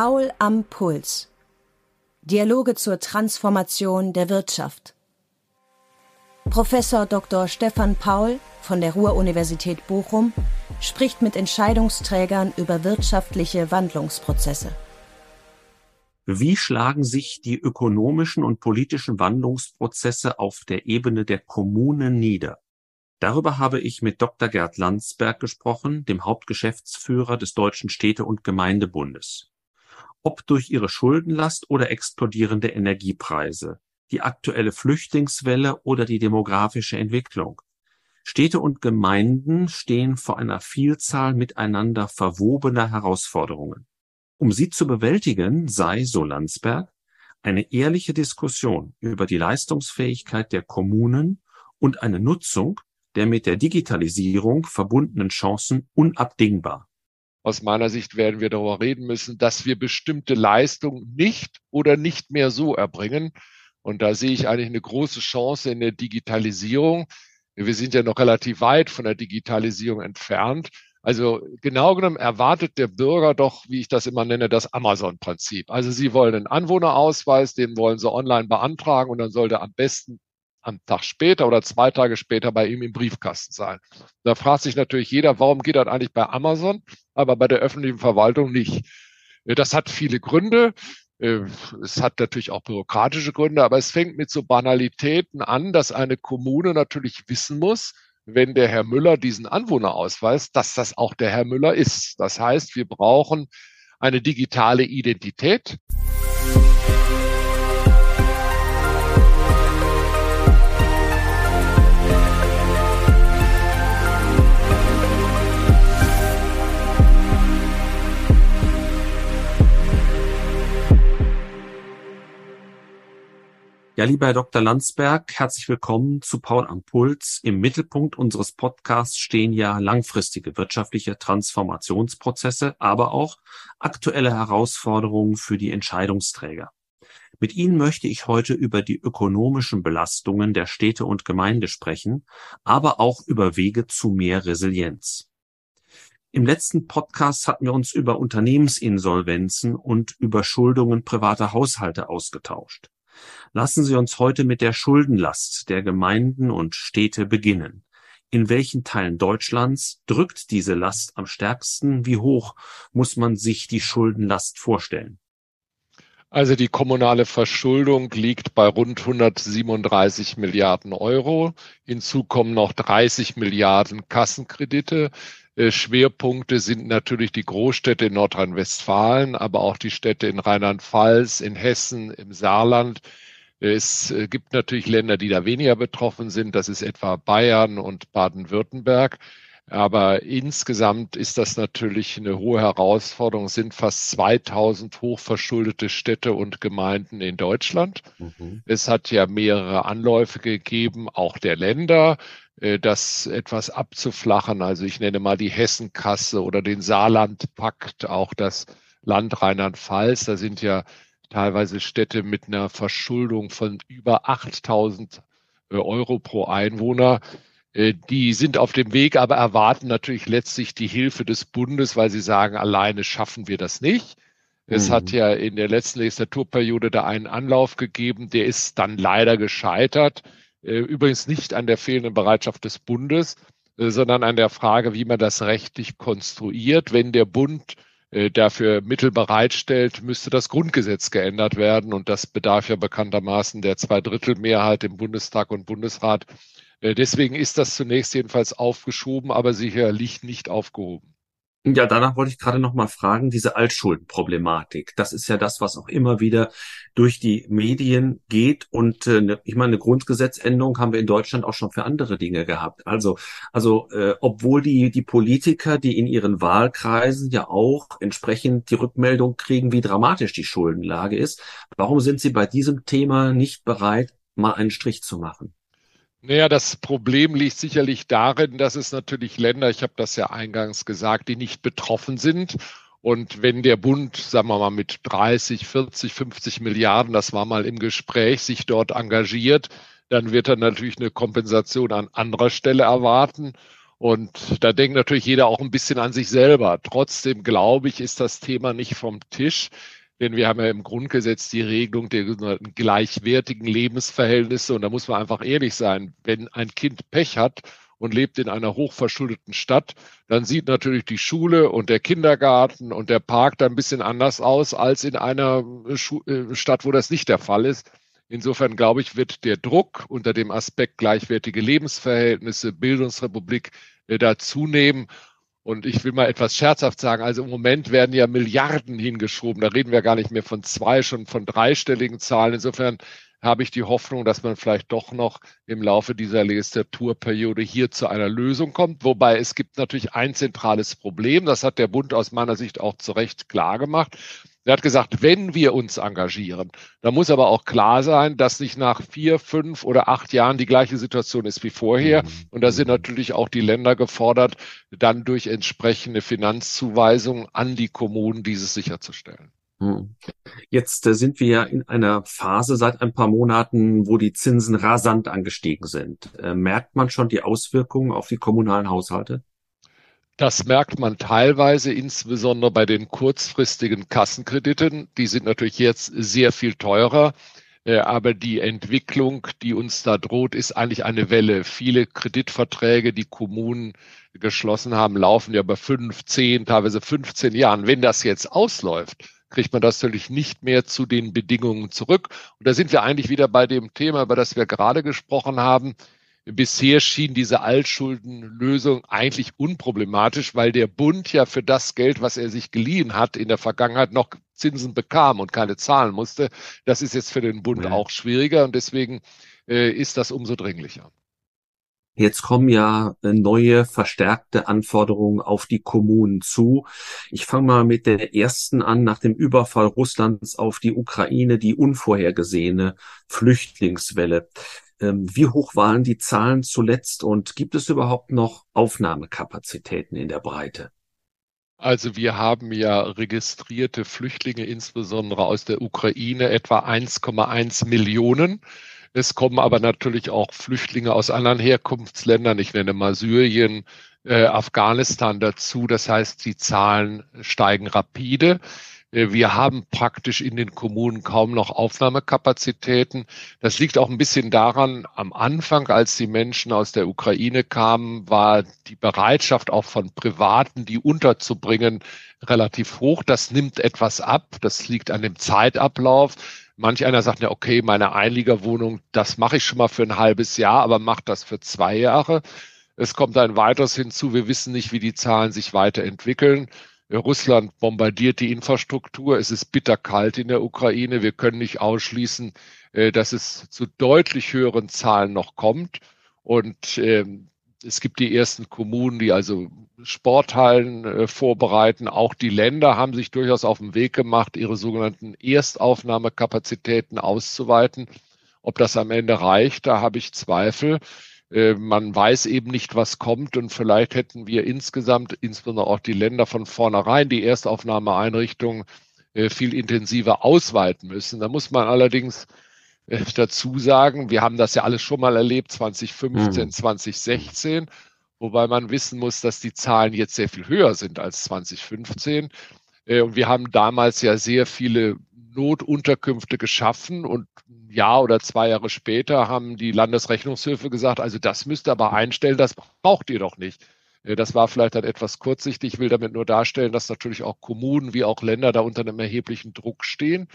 Paul am Puls. Dialoge zur Transformation der Wirtschaft. Professor Dr. Stefan Paul von der Ruhr-Universität Bochum spricht mit Entscheidungsträgern über wirtschaftliche Wandlungsprozesse. Wie schlagen sich die ökonomischen und politischen Wandlungsprozesse auf der Ebene der Kommunen nieder? Darüber habe ich mit Dr. Gerd Landsberg gesprochen, dem Hauptgeschäftsführer des Deutschen Städte- und Gemeindebundes. Ob durch ihre Schuldenlast oder explodierende Energiepreise, die aktuelle Flüchtlingswelle oder die demografische Entwicklung. Städte und Gemeinden stehen vor einer Vielzahl miteinander verwobener Herausforderungen. Um sie zu bewältigen, sei, so Landsberg, eine ehrliche Diskussion über die Leistungsfähigkeit der Kommunen und eine Nutzung der mit der Digitalisierung verbundenen Chancen unabdingbar. Aus meiner Sicht werden wir darüber reden müssen, dass wir bestimmte Leistungen nicht oder nicht mehr so erbringen. Und da sehe ich eigentlich eine große Chance in der Digitalisierung. Wir sind ja noch relativ weit von der Digitalisierung entfernt. Also genau genommen erwartet der Bürger doch, wie ich das immer nenne, das Amazon-Prinzip. Also Sie wollen einen Anwohnerausweis, den wollen Sie online beantragen und dann sollte am besten am Tag später oder zwei Tage später bei ihm im Briefkasten sein. Da fragt sich natürlich jeder, warum geht das eigentlich bei Amazon, aber bei der öffentlichen Verwaltung nicht. Das hat viele Gründe. Es hat natürlich auch bürokratische Gründe, aber es fängt mit so Banalitäten an, dass eine Kommune natürlich wissen muss, wenn der Herr Müller diesen Anwohner ausweist, dass das auch der Herr Müller ist. Das heißt, wir brauchen eine digitale Identität. Ja, lieber Herr Dr. Landsberg, herzlich willkommen zu Paul am Puls. Im Mittelpunkt unseres Podcasts stehen ja langfristige wirtschaftliche Transformationsprozesse, aber auch aktuelle Herausforderungen für die Entscheidungsträger. Mit Ihnen möchte ich heute über die ökonomischen Belastungen der Städte und Gemeinde sprechen, aber auch über Wege zu mehr Resilienz. Im letzten Podcast hatten wir uns über Unternehmensinsolvenzen und Überschuldungen privater Haushalte ausgetauscht. Lassen Sie uns heute mit der Schuldenlast der Gemeinden und Städte beginnen. In welchen Teilen Deutschlands drückt diese Last am stärksten? Wie hoch muss man sich die Schuldenlast vorstellen? Also die kommunale Verschuldung liegt bei rund 137 Milliarden Euro. Hinzu kommen noch 30 Milliarden Kassenkredite. Äh, Schwerpunkte sind natürlich die Großstädte in Nordrhein-Westfalen, aber auch die Städte in Rheinland-Pfalz, in Hessen, im Saarland. Es äh, gibt natürlich Länder, die da weniger betroffen sind. Das ist etwa Bayern und Baden-Württemberg. Aber insgesamt ist das natürlich eine hohe Herausforderung. Es sind fast 2000 hochverschuldete Städte und Gemeinden in Deutschland. Mhm. Es hat ja mehrere Anläufe gegeben, auch der Länder, äh, das etwas abzuflachen. Also ich nenne mal die Hessenkasse oder den Saarlandpakt, auch das Land Rheinland-Pfalz. Da sind ja teilweise Städte mit einer Verschuldung von über 8000 äh, Euro pro Einwohner. Äh, die sind auf dem Weg, aber erwarten natürlich letztlich die Hilfe des Bundes, weil sie sagen, alleine schaffen wir das nicht. Es mhm. hat ja in der letzten Legislaturperiode da einen Anlauf gegeben, der ist dann leider gescheitert. Äh, übrigens nicht an der fehlenden Bereitschaft des Bundes, sondern an der Frage, wie man das rechtlich konstruiert. Wenn der Bund äh, dafür Mittel bereitstellt, müsste das Grundgesetz geändert werden. Und das bedarf ja bekanntermaßen der Zweidrittelmehrheit im Bundestag und Bundesrat. Äh, deswegen ist das zunächst jedenfalls aufgeschoben, aber sicherlich nicht aufgehoben. Ja, danach wollte ich gerade noch mal fragen, diese Altschuldenproblematik. Das ist ja das, was auch immer wieder durch die Medien geht. Und äh, ne, ich meine, eine Grundgesetzänderung haben wir in Deutschland auch schon für andere Dinge gehabt. Also, also äh, obwohl die, die Politiker, die in ihren Wahlkreisen ja auch entsprechend die Rückmeldung kriegen, wie dramatisch die Schuldenlage ist, warum sind sie bei diesem Thema nicht bereit, mal einen Strich zu machen? Naja, das Problem liegt sicherlich darin, dass es natürlich Länder, ich habe das ja eingangs gesagt, die nicht betroffen sind. Und wenn der Bund, sagen wir mal, mit 30, 40, 50 Milliarden, das war mal im Gespräch, sich dort engagiert, dann wird er natürlich eine Kompensation an anderer Stelle erwarten. Und da denkt natürlich jeder auch ein bisschen an sich selber. Trotzdem glaube ich, ist das Thema nicht vom Tisch. Denn wir haben ja im Grundgesetz die Regelung der gleichwertigen Lebensverhältnisse. Und da muss man einfach ehrlich sein. Wenn ein Kind Pech hat und lebt in einer hochverschuldeten Stadt, dann sieht natürlich die Schule und der Kindergarten und der Park da ein bisschen anders aus als in einer äh, Stadt, wo das nicht der Fall ist. Insofern glaube ich, wird der Druck unter dem Aspekt gleichwertige Lebensverhältnisse, Bildungsrepublik äh, da zunehmen. Und ich will mal etwas scherzhaft sagen, also im Moment werden ja Milliarden hingeschoben. Da reden wir gar nicht mehr von zwei, schon von dreistelligen Zahlen. Insofern habe ich die Hoffnung, dass man vielleicht doch noch im Laufe dieser Legislaturperiode hier zu einer Lösung kommt. Wobei es gibt natürlich ein zentrales Problem. Das hat der Bund aus meiner Sicht auch zu Recht klar gemacht. Er hat gesagt, wenn wir uns engagieren, dann muss aber auch klar sein, dass nicht nach vier, fünf oder acht Jahren die gleiche Situation ist wie vorher. Mhm. Und da sind natürlich auch die Länder gefordert, dann durch entsprechende Finanzzuweisungen an die Kommunen dieses sicherzustellen. Mhm. Jetzt äh, sind wir ja in einer Phase seit ein paar Monaten, wo die Zinsen rasant angestiegen sind. Äh, merkt man schon die Auswirkungen auf die kommunalen Haushalte? Das merkt man teilweise, insbesondere bei den kurzfristigen Kassenkrediten. Die sind natürlich jetzt sehr viel teurer. Äh, aber die Entwicklung, die uns da droht, ist eigentlich eine Welle. Viele Kreditverträge, die Kommunen geschlossen haben, laufen ja bei fünf, zehn, teilweise 15 Jahren. Wenn das jetzt ausläuft, kriegt man das natürlich nicht mehr zu den Bedingungen zurück. Und da sind wir eigentlich wieder bei dem Thema, über das wir gerade gesprochen haben. Bisher schien diese Altschuldenlösung eigentlich unproblematisch, weil der Bund ja für das Geld, was er sich geliehen hat, in der Vergangenheit noch Zinsen bekam und keine zahlen musste. Das ist jetzt für den Bund ja. auch schwieriger und deswegen äh, ist das umso dringlicher. Jetzt kommen ja äh, neue verstärkte Anforderungen auf die Kommunen zu. Ich fange mal mit der ersten an, nach dem Überfall Russlands auf die Ukraine, die unvorhergesehene Flüchtlingswelle. Ähm, wie hoch waren die Zahlen zuletzt und gibt es überhaupt noch Aufnahmekapazitäten in der Breite? Also wir haben ja registrierte Flüchtlinge, insbesondere aus der Ukraine, etwa 1,1 Millionen. Es kommen aber natürlich auch Flüchtlinge aus anderen Herkunftsländern, ich nenne mal Syrien, äh, Afghanistan dazu. Das heißt, die Zahlen steigen rapide. Äh, wir haben praktisch in den Kommunen kaum noch Aufnahmekapazitäten. Das liegt auch ein bisschen daran, am Anfang, als die Menschen aus der Ukraine kamen, war die Bereitschaft auch von Privaten, die unterzubringen, relativ hoch. Das nimmt etwas ab. Das liegt an dem Zeitablauf. Manch einer sagt ja, okay, meine Einliegerwohnung, das mache ich schon mal für ein halbes Jahr, aber macht das für zwei Jahre. Es kommt ein weiteres hinzu. Wir wissen nicht, wie die Zahlen sich weiterentwickeln. Russland bombardiert die Infrastruktur. Es ist bitterkalt in der Ukraine. Wir können nicht ausschließen, äh, dass es zu deutlich höheren Zahlen noch kommt. Und ähm, es gibt die ersten Kommunen, die also Sporthallen äh, vorbereiten. Auch die Länder haben sich durchaus auf den Weg gemacht, ihre sogenannten Erstaufnahmekapazitäten auszuweiten. Ob das am Ende reicht, da habe ich Zweifel. Äh, man weiß eben nicht, was kommt und vielleicht hätten wir insgesamt, insbesondere auch die Länder von vornherein, die Erstaufnahmeeinrichtungen äh, viel intensiver ausweiten müssen. Da muss man allerdings äh, dazu sagen, wir haben das ja alles schon mal erlebt, 2015, mhm. 2016, wobei man wissen muss, dass die Zahlen jetzt sehr viel höher sind als 2015. Und wir haben damals ja sehr viele Notunterkünfte geschaffen und ein Jahr oder zwei Jahre später haben die Landesrechnungshöfe gesagt, also das müsst ihr aber einstellen, das braucht ihr doch nicht. Äh, das war vielleicht dann etwas kurzsichtig. Ich will damit nur darstellen, dass natürlich auch Kommunen wie auch Länder da unter einem erheblichen Druck stehen.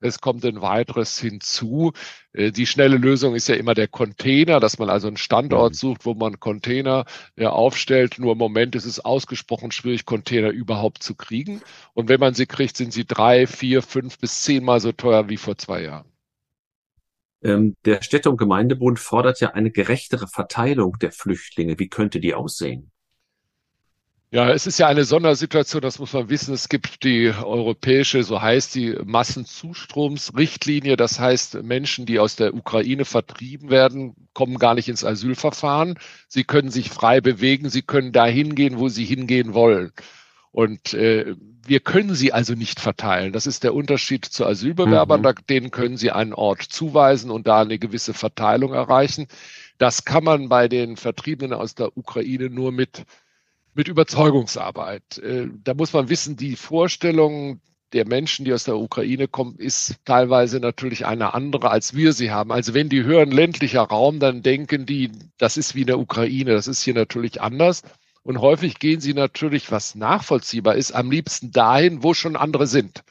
Es kommt ein weiteres hinzu. Äh, die schnelle Lösung ist ja immer der Container, dass man also einen Standort mhm. sucht, wo man Container aufstellt. Nur im Moment ist es ausgesprochen schwierig, Container überhaupt zu kriegen. Und wenn man sie kriegt, sind sie drei, vier, fünf bis zehnmal so teuer wie vor zwei Jahren. Ähm, der Städte- und Gemeindebund fordert ja eine gerechtere Verteilung der Flüchtlinge. Wie könnte die aussehen? Ja, es ist ja eine Sondersituation, das muss man wissen. Es gibt die europäische, so heißt die Massenzustromsrichtlinie. Das heißt, Menschen, die aus der Ukraine vertrieben werden, kommen gar nicht ins Asylverfahren. Sie können sich frei bewegen, sie können dahin gehen, wo sie hingehen wollen. Und äh, wir können sie also nicht verteilen. Das ist der Unterschied zu Asylbewerbern. Mhm. Denen können sie einen Ort zuweisen und da eine gewisse Verteilung erreichen. Das kann man bei den Vertriebenen aus der Ukraine nur mit, mit Überzeugungsarbeit. Äh, da muss man wissen, die Vorstellung der Menschen, die aus der Ukraine kommen, ist teilweise natürlich eine andere, als wir sie haben. Also wenn die hören ländlicher Raum, dann denken die, das ist wie in der Ukraine. Das ist hier natürlich anders. Und häufig gehen sie natürlich, was nachvollziehbar ist, am liebsten dahin, wo schon andere sind.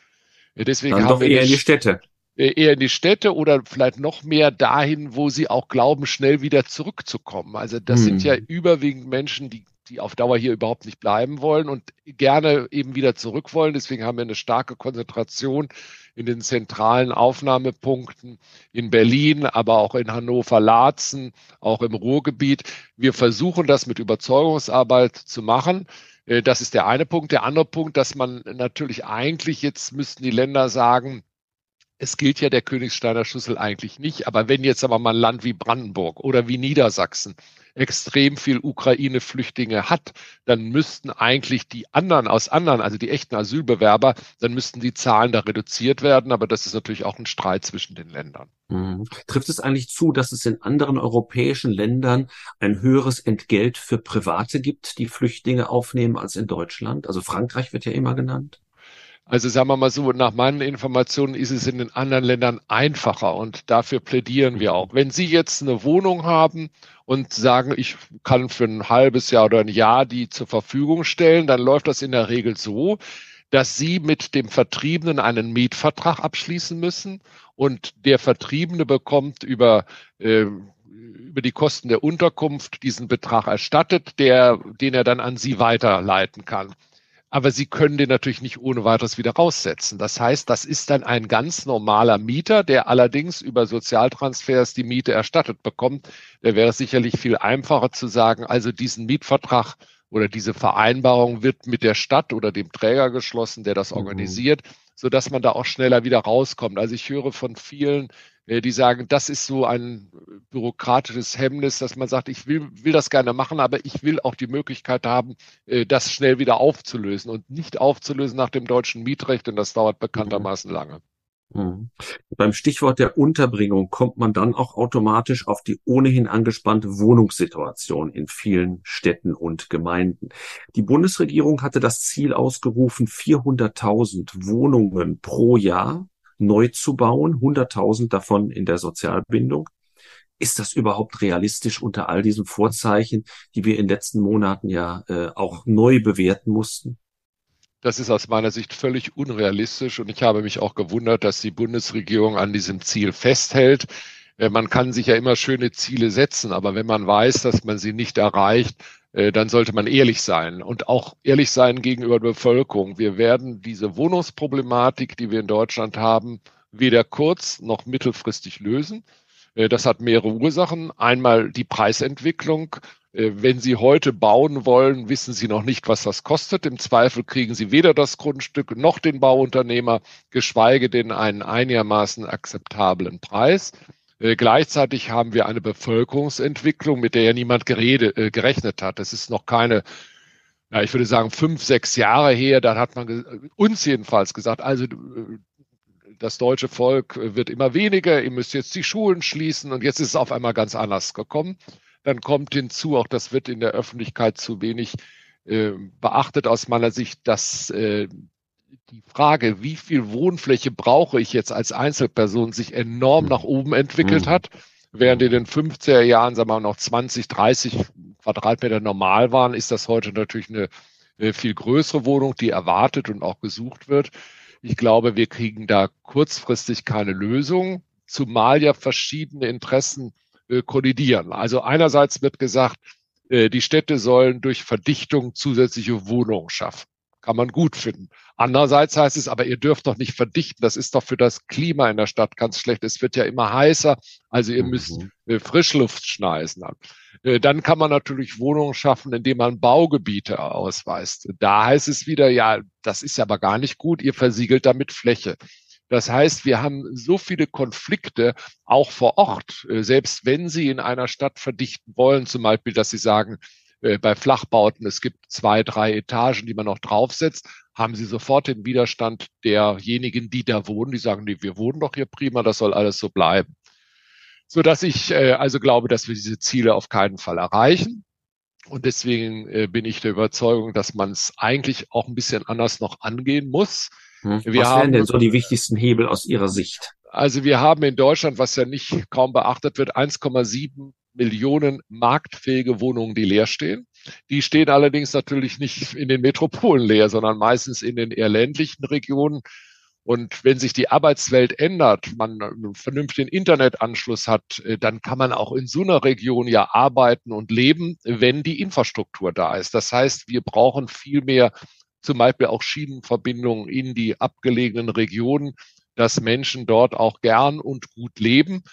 Deswegen Dann haben doch wir eher in die Städte. Äh, eher in die Städte oder vielleicht noch mehr dahin, wo sie auch glauben, schnell wieder zurückzukommen. Also das hm. sind ja überwiegend Menschen, die die auf Dauer hier überhaupt nicht bleiben wollen und gerne eben wieder zurück wollen. Deswegen haben wir eine starke Konzentration in den zentralen Aufnahmepunkten in Berlin, aber auch in Hannover-Laatzen, auch im Ruhrgebiet. Wir versuchen das mit Überzeugungsarbeit zu machen. Äh, das ist der eine Punkt. Der andere Punkt, dass man natürlich eigentlich jetzt müssten die Länder sagen, es gilt ja der Königsteiner Schlüssel eigentlich nicht, aber wenn jetzt aber mal ein Land wie Brandenburg oder wie Niedersachsen extrem viel Ukraine-Flüchtlinge hat, dann müssten eigentlich die anderen aus anderen, also die echten Asylbewerber, dann müssten die Zahlen da reduziert werden. Aber das ist natürlich auch ein Streit zwischen den Ländern. Mhm. Trifft es eigentlich zu, dass es in anderen europäischen Ländern ein höheres Entgelt für Private gibt, die Flüchtlinge aufnehmen, als in Deutschland? Also Frankreich wird ja immer genannt. Also sagen wir mal so, nach meinen Informationen ist es in den anderen Ländern einfacher und dafür plädieren wir auch. Wenn Sie jetzt eine Wohnung haben und sagen, ich kann für ein halbes Jahr oder ein Jahr die zur Verfügung stellen, dann läuft das in der Regel so, dass Sie mit dem Vertriebenen einen Mietvertrag abschließen müssen und der Vertriebene bekommt über äh, über die Kosten der Unterkunft diesen Betrag erstattet, der, den er dann an Sie weiterleiten kann aber Sie können den natürlich nicht ohne weiteres wieder raussetzen. Das heißt, das ist dann ein ganz normaler Mieter, der allerdings über Sozialtransfers die Miete erstattet bekommt. Da wäre es sicherlich viel einfacher zu sagen, also diesen Mietvertrag oder diese Vereinbarung wird mit der Stadt oder dem Träger geschlossen, der das mhm. organisiert, so dass man da auch schneller wieder rauskommt. Also ich höre von vielen die sagen, das ist so ein bürokratisches Hemmnis, dass man sagt, ich will, will das gerne machen, aber ich will auch die Möglichkeit haben, äh, das schnell wieder aufzulösen und nicht aufzulösen nach dem deutschen Mietrecht, denn das dauert bekanntermaßen lange. Mhm. Beim Stichwort der Unterbringung kommt man dann auch automatisch auf die ohnehin angespannte Wohnungssituation in vielen Städten und Gemeinden. Die Bundesregierung hatte das Ziel ausgerufen, 400.000 Wohnungen pro Jahr neu zu bauen, 100.000 davon in der Sozialbindung. Ist das überhaupt realistisch unter all diesen Vorzeichen, die wir in den letzten Monaten ja äh, auch neu bewerten mussten? Das ist aus meiner Sicht völlig unrealistisch und ich habe mich auch gewundert, dass die Bundesregierung an diesem Ziel festhält. Äh, man kann sich ja immer schöne Ziele setzen, aber wenn man weiß, dass man sie nicht erreicht, dann sollte man ehrlich sein und auch ehrlich sein gegenüber der Bevölkerung. Wir werden diese Wohnungsproblematik, die wir in Deutschland haben, weder kurz- noch mittelfristig lösen. Äh, das hat mehrere Ursachen. Einmal die Preisentwicklung. Äh, wenn Sie heute bauen wollen, wissen Sie noch nicht, was das kostet. Im Zweifel kriegen Sie weder das Grundstück noch den Bauunternehmer, geschweige denn einen einigermaßen akzeptablen Preis. Äh, gleichzeitig haben wir eine Bevölkerungsentwicklung, mit der ja niemand gerede, äh, gerechnet hat. Das ist noch keine, ja, ich würde sagen, fünf, sechs Jahre her. Da hat man uns jedenfalls gesagt, also äh, das deutsche Volk wird immer weniger, ihr müsst jetzt die Schulen schließen und jetzt ist es auf einmal ganz anders gekommen. Dann kommt hinzu, auch das wird in der Öffentlichkeit zu wenig äh, beachtet aus meiner Sicht, dass äh, die Frage, wie viel Wohnfläche brauche ich jetzt als Einzelperson, sich enorm nach oben entwickelt mhm. hat. Während in den 50er Jahren, sagen wir mal, noch 20, 30 Quadratmeter normal waren, ist das heute natürlich eine, eine viel größere Wohnung, die erwartet und auch gesucht wird. Ich glaube, wir kriegen da kurzfristig keine Lösung, zumal ja verschiedene Interessen äh, kollidieren. Also einerseits wird gesagt, äh, die Städte sollen durch Verdichtung zusätzliche Wohnungen schaffen kann man gut finden. Andererseits heißt es, aber ihr dürft doch nicht verdichten. Das ist doch für das Klima in der Stadt ganz schlecht. Es wird ja immer heißer. Also ihr müsst mhm. äh, Frischluft schneisen. Äh, dann kann man natürlich Wohnungen schaffen, indem man Baugebiete ausweist. Da heißt es wieder, ja, das ist aber gar nicht gut. Ihr versiegelt damit Fläche. Das heißt, wir haben so viele Konflikte auch vor Ort, äh, selbst wenn Sie in einer Stadt verdichten wollen, zum Beispiel, dass Sie sagen, äh, bei Flachbauten, es gibt zwei, drei Etagen, die man noch draufsetzt, haben sie sofort den Widerstand derjenigen, die da wohnen, die sagen, nee, wir wohnen doch hier prima, das soll alles so bleiben. so dass ich äh, also glaube, dass wir diese Ziele auf keinen Fall erreichen. Und deswegen äh, bin ich der Überzeugung, dass man es eigentlich auch ein bisschen anders noch angehen muss. Hm. Wir was wären denn so die wichtigsten Hebel aus Ihrer Sicht? Also wir haben in Deutschland, was ja nicht kaum beachtet wird, 1,7 Millionen marktfähige Wohnungen, die leer stehen. Die stehen allerdings natürlich nicht in den Metropolen leer, sondern meistens in den eher ländlichen Regionen. Und wenn sich die Arbeitswelt ändert, man einen vernünftigen Internetanschluss hat, äh, dann kann man auch in so einer Region ja arbeiten und leben, wenn die Infrastruktur da ist. Das heißt, wir brauchen viel mehr zum Beispiel auch Schienenverbindungen in die abgelegenen Regionen, dass Menschen dort auch gern und gut leben.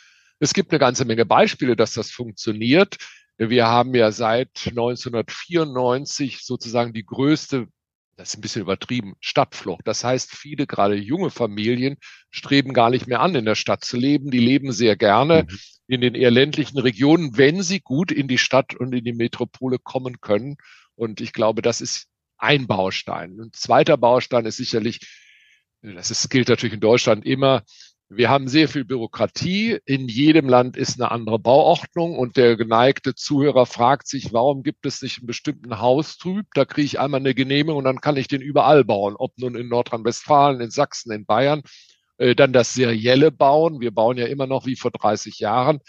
Es gibt eine ganze Menge Beispiele, dass das funktioniert. Wir haben ja seit 1994 sozusagen die größte das ist ein bisschen übertrieben, Stadtflucht. Das heißt, viele, gerade junge Familien, streben gar nicht mehr an, in der Stadt zu leben. Die leben sehr gerne mhm. in den eher ländlichen Regionen, wenn sie gut in die Stadt und in die Metropole kommen können. Und ich glaube, das ist ein Baustein. Ein zweiter Baustein ist sicherlich, das ist, gilt natürlich in Deutschland immer, wir haben sehr viel Bürokratie. In jedem Land ist eine andere Bauordnung und der geneigte Zuhörer fragt sich, warum gibt es nicht einen bestimmten Haustyp? Da kriege ich einmal eine Genehmigung und dann kann ich den überall bauen, ob nun in Nordrhein-Westfalen, in Sachsen, in Bayern. Äh, dann das serielle Bauen. Wir bauen ja immer noch wie vor 30 Jahren.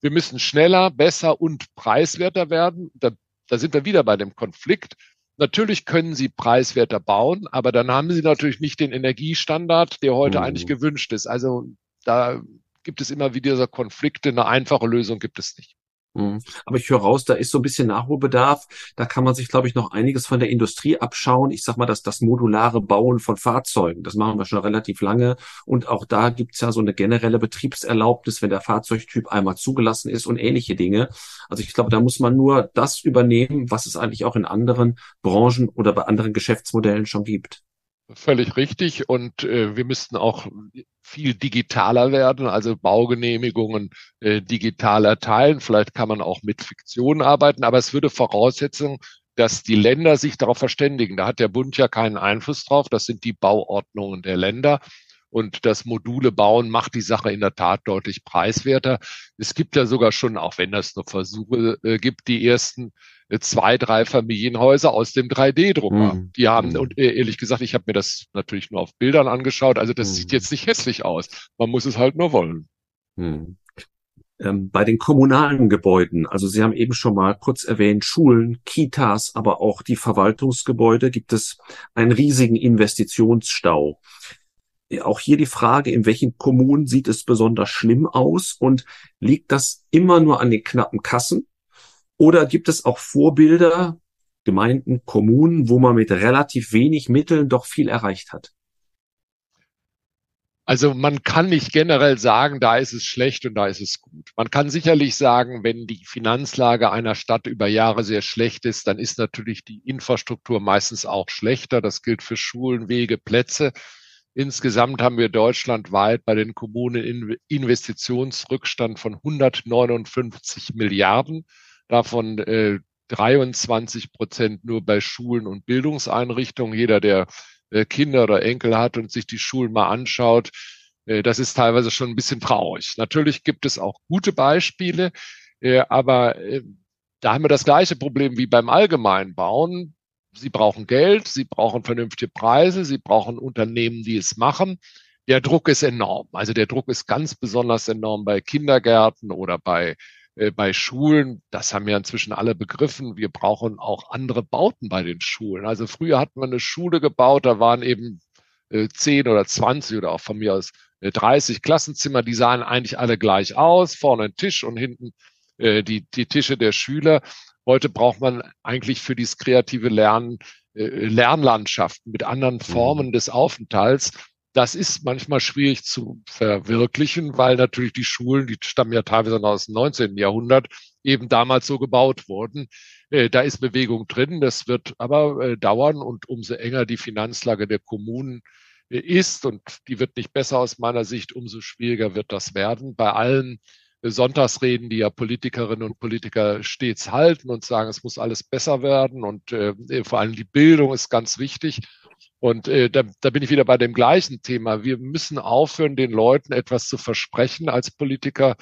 Wir müssen schneller, besser und preiswerter werden. Da, da sind wir wieder bei dem Konflikt. Natürlich können sie preiswerter bauen, aber dann haben sie natürlich nicht den Energiestandard, der heute mhm. eigentlich gewünscht ist. Also da gibt es immer wieder Konflikte. Eine einfache Lösung gibt es nicht. Mhm. Aber ich höre raus, da ist so ein bisschen Nachholbedarf. Da kann man sich, glaube ich, noch einiges von der Industrie abschauen. Ich sag mal, dass das modulare Bauen von Fahrzeugen, das machen wir schon relativ lange. Und auch da gibt's ja so eine generelle Betriebserlaubnis, wenn der Fahrzeugtyp einmal zugelassen ist und ähnliche Dinge. Also ich glaube, da muss man nur das übernehmen, was es eigentlich auch in anderen Branchen oder bei anderen Geschäftsmodellen schon gibt. Völlig richtig. Und äh, wir müssten auch viel digitaler werden, also Baugenehmigungen äh, digital erteilen. Vielleicht kann man auch mit Fiktion arbeiten, aber es würde voraussetzen, dass die Länder sich darauf verständigen. Da hat der Bund ja keinen Einfluss drauf. Das sind die Bauordnungen der Länder. Und das Module bauen macht die Sache in der Tat deutlich preiswerter. Es gibt ja sogar schon, auch wenn das nur Versuche äh, gibt, die ersten äh, zwei, drei Familienhäuser aus dem 3D-Drucker. Mhm. Die haben, mhm. und äh, ehrlich gesagt, ich habe mir das natürlich nur auf Bildern angeschaut. Also das mhm. sieht jetzt nicht hässlich aus. Man muss es halt nur wollen. Mhm. Bei den kommunalen Gebäuden, also Sie haben eben schon mal kurz erwähnt, Schulen, Kitas, aber auch die Verwaltungsgebäude, gibt es einen riesigen Investitionsstau auch hier die Frage, in welchen Kommunen sieht es besonders schlimm aus und liegt das immer nur an den knappen Kassen? Oder gibt es auch Vorbilder, Gemeinden, Kommunen, wo man mit relativ wenig Mitteln doch viel erreicht hat? Also man kann nicht generell sagen, da ist es schlecht und da ist es gut. Man kann sicherlich sagen, wenn die Finanzlage einer Stadt über Jahre sehr schlecht ist, dann ist natürlich die Infrastruktur meistens auch schlechter. Das gilt für Schulen, Wege, Plätze. Insgesamt haben wir deutschlandweit bei den Kommunen Investitionsrückstand von 159 Milliarden, davon äh, 23 Prozent nur bei Schulen und Bildungseinrichtungen. Jeder, der äh, Kinder oder Enkel hat und sich die Schulen mal anschaut, äh, das ist teilweise schon ein bisschen traurig. Natürlich gibt es auch gute Beispiele, äh, aber äh, da haben wir das gleiche Problem wie beim allgemeinen Bauen. Sie brauchen Geld, sie brauchen vernünftige Preise, sie brauchen Unternehmen, die es machen. Der Druck ist enorm. Also der Druck ist ganz besonders enorm bei Kindergärten oder bei, äh, bei Schulen. Das haben wir inzwischen alle begriffen. Wir brauchen auch andere Bauten bei den Schulen. Also früher hat man eine Schule gebaut, da waren eben äh, 10 oder 20 oder auch von mir aus äh, 30 Klassenzimmer. Die sahen eigentlich alle gleich aus. Vorne ein Tisch und hinten äh, die, die Tische der Schüler. Heute braucht man eigentlich für dieses kreative Lernen äh, Lernlandschaften mit anderen mhm. Formen des Aufenthalts. Das ist manchmal schwierig zu verwirklichen, weil natürlich die Schulen, die stammen ja teilweise noch aus dem 19. Jahrhundert, eben damals so gebaut wurden. Äh, da ist Bewegung drin, das wird aber äh, dauern und umso enger die Finanzlage der Kommunen ist und die wird nicht besser aus meiner Sicht, umso schwieriger wird das werden. Bei allen Sonntagsreden, die ja Politikerinnen und Politiker stets halten und sagen, es muss alles besser werden und äh, vor allem die Bildung ist ganz wichtig. Und äh, da, da bin ich wieder bei dem gleichen Thema. Wir müssen aufhören, den Leuten etwas zu versprechen als Politiker,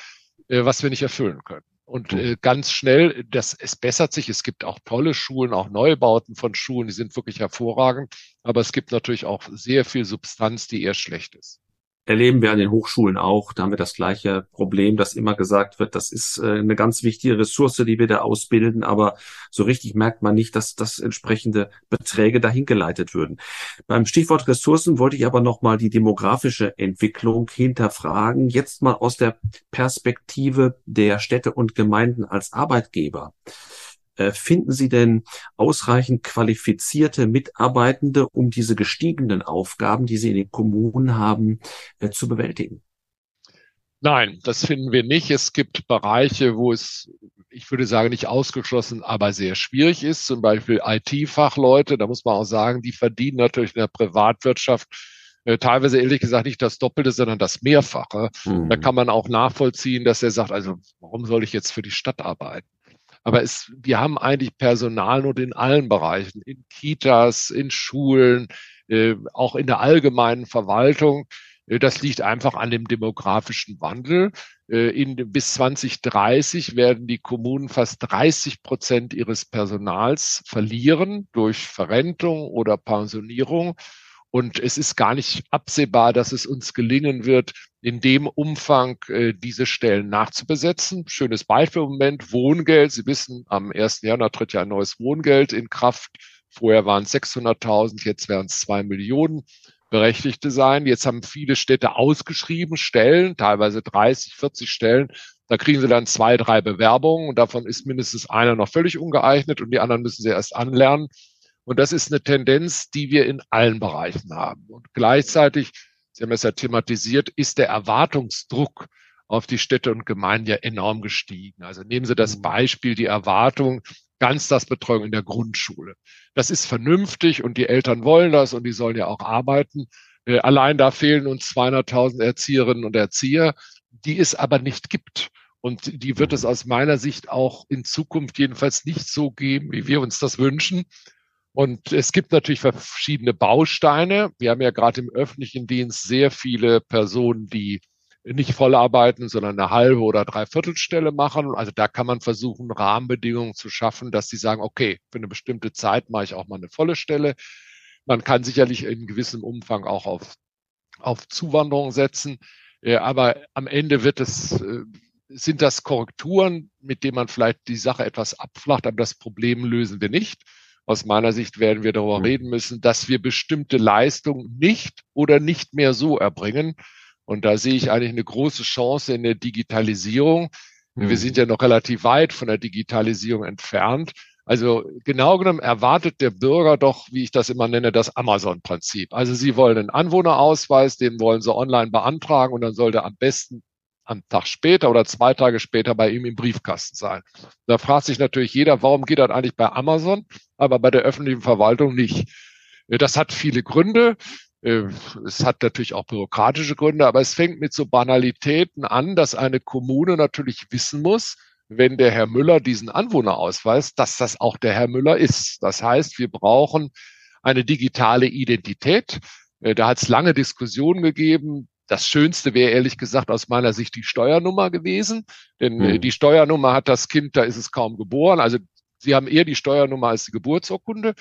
was wir nicht erfüllen können. Und äh, ganz schnell, das, es bessert sich. Es gibt auch tolle Schulen, auch Neubauten von Schulen, die sind wirklich hervorragend. Aber es gibt natürlich auch sehr viel Substanz, die eher schlecht ist erleben wir an den Hochschulen auch. Da haben wir das gleiche Problem, dass immer gesagt wird, das ist äh, eine ganz wichtige Ressource, die wir da ausbilden, aber so richtig merkt man nicht, dass das entsprechende Beträge dahin geleitet würden. Beim Stichwort Ressourcen wollte ich aber nochmal die demografische Entwicklung hinterfragen, jetzt mal aus der Perspektive der Städte und Gemeinden als Arbeitgeber. Äh, finden Sie denn ausreichend qualifizierte Mitarbeitende, um diese gestiegenen Aufgaben, die Sie in den Kommunen haben, äh, zu bewältigen? Nein, das finden wir nicht. Es gibt Bereiche, wo es, ich würde sagen, nicht ausgeschlossen, aber sehr schwierig ist. Zum Beispiel IT-Fachleute. Da muss man auch sagen, die verdienen natürlich in der Privatwirtschaft äh, teilweise ehrlich gesagt nicht das Doppelte, sondern das Mehrfache. Mhm. Da kann man auch nachvollziehen, dass er sagt, also warum soll ich jetzt für die Stadt arbeiten? Aber es, wir haben eigentlich Personalnot in allen Bereichen, in Kitas, in Schulen, äh, auch in der allgemeinen Verwaltung. Äh, das liegt einfach an dem demografischen Wandel. Äh, in, bis 2030 werden die Kommunen fast 30 Prozent ihres Personals verlieren durch Verrentung oder Pensionierung. Und es ist gar nicht absehbar, dass es uns gelingen wird, in dem Umfang äh, diese Stellen nachzubesetzen. Schönes Beispiel im Moment, Wohngeld. Sie wissen, am 1. Januar tritt ja ein neues Wohngeld in Kraft. Vorher waren es 600.000, jetzt werden es zwei Millionen Berechtigte sein. Jetzt haben viele Städte ausgeschrieben, Stellen, teilweise 30, 40 Stellen. Da kriegen sie dann zwei, drei Bewerbungen und davon ist mindestens einer noch völlig ungeeignet und die anderen müssen sie erst anlernen. Und das ist eine Tendenz, die wir in allen Bereichen haben. Und gleichzeitig, Sie haben es ja thematisiert, ist der Erwartungsdruck auf die Städte und Gemeinden ja enorm gestiegen. Also nehmen Sie das mhm. Beispiel, die Erwartung, Ganztagsbetreuung in der Grundschule. Das ist vernünftig und die Eltern wollen das und die sollen ja auch arbeiten. Äh, allein da fehlen uns 200.000 Erzieherinnen und Erzieher, die es aber nicht gibt. Und die wird es mhm. aus meiner Sicht auch in Zukunft jedenfalls nicht so geben, wie wir uns das wünschen. Und es gibt natürlich verschiedene Bausteine. Wir haben ja gerade im öffentlichen Dienst sehr viele Personen, die nicht voll arbeiten, sondern eine halbe oder Dreiviertelstelle machen. Also da kann man versuchen, Rahmenbedingungen zu schaffen, dass sie sagen, okay, für eine bestimmte Zeit mache ich auch mal eine volle Stelle. Man kann sicherlich in gewissem Umfang auch auf, auf Zuwanderung setzen. Aber am Ende wird es, äh, sind das Korrekturen, mit denen man vielleicht die Sache etwas abflacht, aber das Problem lösen wir nicht. Aus meiner Sicht werden wir darüber reden müssen, dass wir bestimmte Leistungen nicht oder nicht mehr so erbringen. Und da sehe ich eigentlich eine große Chance in der Digitalisierung. Wir mhm. sind ja noch relativ weit von der Digitalisierung entfernt. Also genau genommen erwartet der Bürger doch, wie ich das immer nenne, das Amazon-Prinzip. Also Sie wollen einen Anwohnerausweis, den wollen Sie online beantragen und dann sollte am besten am Tag später oder zwei Tage später bei ihm im Briefkasten sein. Da fragt sich natürlich jeder, warum geht das eigentlich bei Amazon, aber bei der öffentlichen Verwaltung nicht. Äh, das hat viele Gründe. Äh, es hat natürlich auch bürokratische Gründe, aber es fängt mit so Banalitäten an, dass eine Kommune natürlich wissen muss, wenn der Herr Müller diesen Anwohner ausweist, dass das auch der Herr Müller ist. Das heißt, wir brauchen eine digitale Identität. Äh, da hat es lange Diskussionen gegeben. Das Schönste wäre ehrlich gesagt aus meiner Sicht die Steuernummer gewesen, denn mhm. die Steuernummer hat das Kind, da ist es kaum geboren. Also sie haben eher die Steuernummer als die Geburtsurkunde.